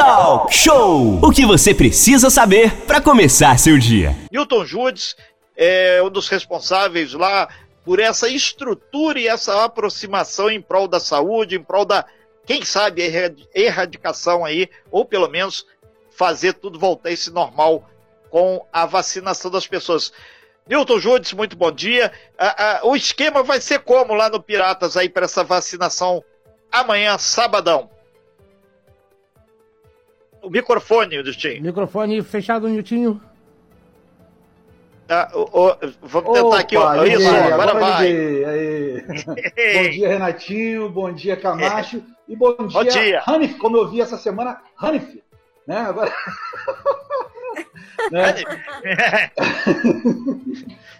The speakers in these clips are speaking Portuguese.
Talk Show! O que você precisa saber para começar seu dia. Newton Judes é um dos responsáveis lá por essa estrutura e essa aproximação em prol da saúde, em prol da, quem sabe, erradicação aí, ou pelo menos fazer tudo voltar esse normal com a vacinação das pessoas. Newton Judes, muito bom dia. o esquema vai ser como lá no Piratas aí para essa vacinação amanhã, sabadão? O microfone, Niltinho. Microfone fechado, Niltinho. Ah, vamos tentar Opa, aqui, ó. Isso, agora, agora vai. bom dia, Renatinho. Bom dia, Camacho. E bom, bom dia, dia, Hanif, como eu vi essa semana, Hanif. Né? Agora. né?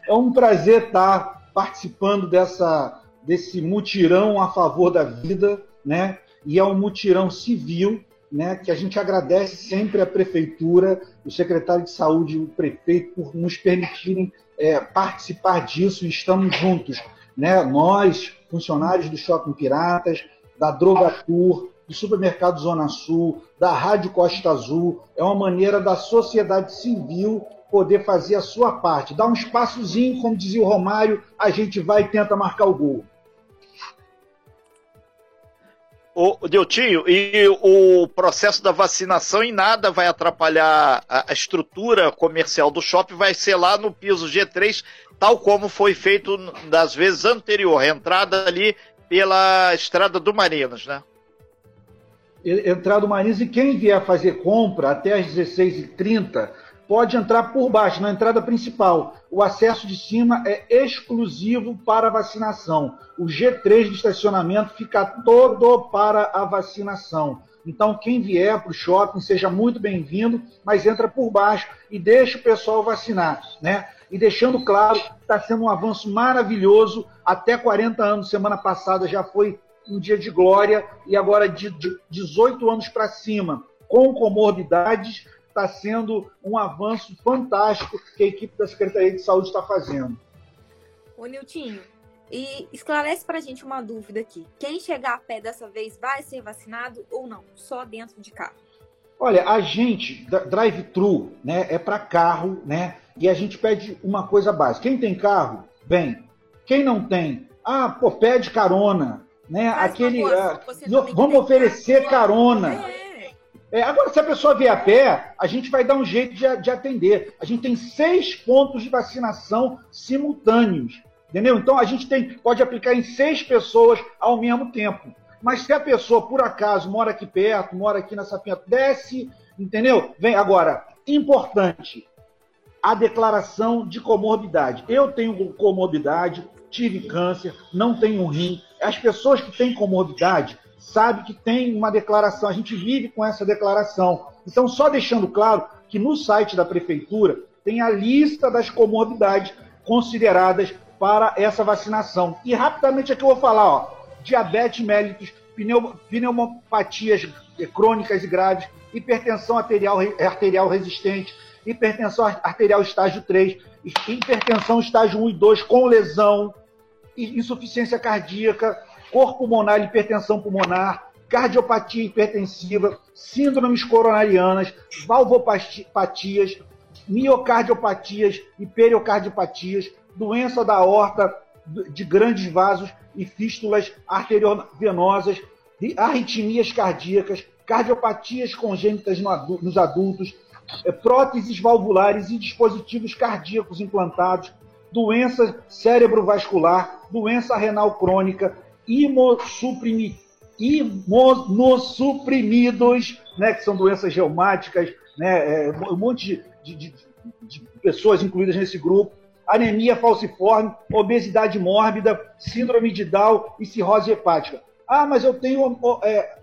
é um prazer estar participando dessa, desse mutirão a favor da vida, né? E é um mutirão civil né, que a gente agradece sempre à Prefeitura, o secretário de Saúde e o prefeito por nos permitirem é, participar disso e estamos juntos. Né? Nós, funcionários do Shopping Piratas, da Drogatur, do Supermercado Zona Sul, da Rádio Costa Azul, é uma maneira da sociedade civil poder fazer a sua parte. Dar um espaçozinho, como dizia o Romário, a gente vai e tenta marcar o gol. O Deltinho, e o processo da vacinação em nada vai atrapalhar a, estrutura comercial do shopping, vai ser lá no piso G3, tal como foi feito das vezes anterior, entrada ali pela estrada do Marinos, né? Entrada do Marinos, e quem vier fazer compra até às 16h30 pode entrar por baixo, na entrada principal. O acesso de cima é exclusivo para vacinação. O G3 de estacionamento fica todo para a vacinação. Então, quem vier para o shopping, seja muito bem-vindo, mas entra por baixo e deixa o pessoal vacinar, né? E deixando claro, está sendo um avanço maravilhoso. Até 40 anos, semana passada já foi um dia de glória, e agora de 18 anos para cima, com comorbidades, está sendo um avanço fantástico que a equipe da Secretaria de Saúde está fazendo. Ô, Niltinho, e esclarece para a gente uma dúvida aqui. Quem chegar a pé dessa vez vai ser vacinado ou não? Só dentro de carro? Olha, a gente, drive-thru, né, é para carro, né? E a gente pede uma coisa básica. Quem tem carro, vem. Quem não tem, ah, pô, pede carona, né? Aquele, ah, vamos oferecer carona. É. É, agora, se a pessoa vier a pé, a gente vai dar um jeito de, de, atender. A gente tem seis pontos de vacinação simultâneos. Entendeu? Então a gente tem, pode aplicar em seis pessoas ao mesmo tempo. Mas se a pessoa, por acaso, mora aqui perto, mora aqui nessa pinta, desce, entendeu? Vem agora, importante, a declaração de comorbidade. Eu tenho comorbidade, tive câncer, não tenho rim. As pessoas que têm comorbidade, sabe que tem uma declaração, a gente vive com essa declaração. Então, só deixando claro que no site da prefeitura tem a lista das comorbidades consideradas para essa vacinação. E rapidamente aqui eu vou falar, ó, diabetes mellitus, pneumopatias crônicas e graves, hipertensão arterial, arterial resistente, hipertensão arterial estágio 3, hipertensão estágio 1 e 2 com lesão, insuficiência cardíaca, cor pulmonar, hipertensão pulmonar, cardiopatia hipertensiva, síndromes coronarianas, valvopatias, miocardiopatias e periocardiopatias, doença da aorta de grandes vasos e fístulas arteriovenosas, arritmias cardíacas, cardiopatias congênitas nos adultos, é, próteses valvulares e dispositivos cardíacos implantados, doença cerebrovascular, doença renal crônica, imunossuprimidos, né, que são doenças reumáticas, né, é, um monte de, de, de pessoas incluídas nesse grupo, anemia falciforme, obesidade mórbida, síndrome de Down e cirrose hepática. Ah, mas eu tenho é,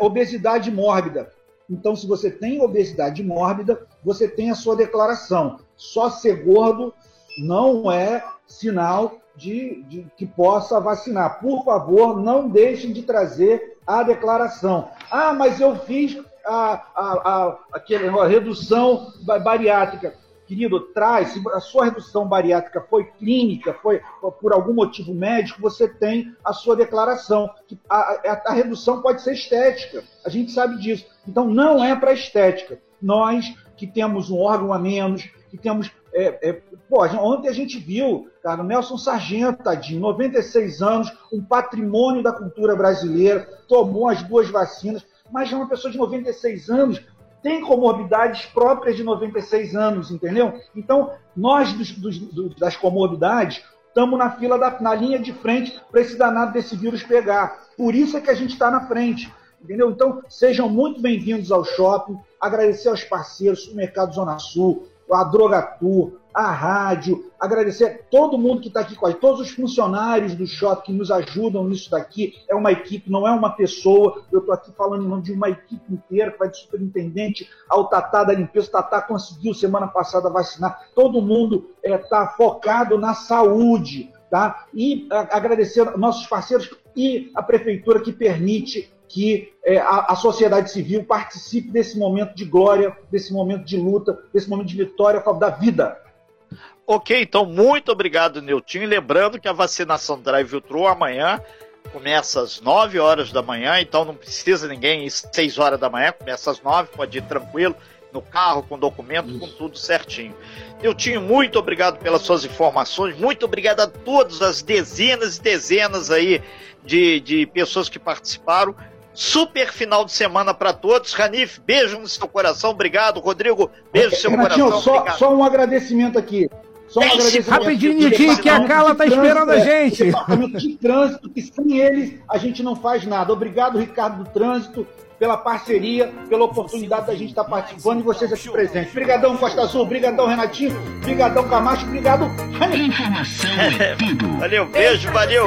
obesidade mórbida. Então, se você tem obesidade mórbida, você tem a sua declaração. Só ser gordo não é sinal de, de, que possa vacinar. Por favor, não deixem de trazer a declaração. Ah, mas eu fiz a, a, a, a redução bariátrica. querido, traz, se a sua redução bariátrica foi clínica, foi por algum motivo médico, você tem a sua declaração. A redução pode ser estética, a gente sabe disso. Então, não é para estética. Nós que temos um órgão a menos, que temos. É, é, pô, ontem a gente viu, cara, o Nelson Sargento, tadinho, 96 anos, um patrimônio da cultura brasileira, tomou as duas vacinas, mas é uma pessoa de 96 anos, tem comorbidades próprias de 96 anos, entendeu? Então, nós dos, dos, das comorbidades estamos na fila, da, na linha de frente para esse danado desse vírus pegar. Por isso é que a gente está na frente, entendeu? Então, sejam muito bem-vindos ao shopping, agradecer aos parceiros, o Mercado Zona Sul, a Drogatur, a rádio, agradecer a todo mundo que está aqui com a gente, todos os funcionários do shopping que nos ajudam nisso daqui. É uma equipe, não é uma pessoa. Eu estou aqui falando em nome de uma equipe inteira, que vai de superintendente ao Tatá da limpeza. O Tatá conseguiu semana passada vacinar. Todo mundo está é, focado na saúde. Tá? E a, agradecer nossos parceiros e a prefeitura que permite que é, a, a, sociedade civil participe desse momento de glória, desse momento de luta, desse momento de vitória a favor da vida. Ok, então muito obrigado, Nilton. Lembrando que a vacinação drive-thru amanhã começa às 9 horas da manhã, então não precisa ninguém ir 6 horas da manhã, começa às 9, pode ir tranquilo, no carro, com documento, Isso. com tudo certinho. Nilton, muito obrigado pelas suas informações, muito obrigado a todas as dezenas e dezenas aí de, de pessoas que participaram. Super final de semana para todos. Ranif, beijo no seu coração, obrigado. Rodrigo, beijo no seu Renatinho, coração. Só, obrigado. só um agradecimento aqui. Só um agradecimento. Rapidinho, Nitinho, que a Carla tá esperando a é, gente. Departamento de trânsito, que sem eles a gente não faz nada. Obrigado, Ricardo do Trânsito, pela parceria, pela oportunidade da gente estar participando e vocês aqui presentes. Obrigadão, Costa Azul. Obrigadão, Renatinho. Obrigadão, Camacho. Obrigado, Informação é tudo. Valeu, beijo, valeu.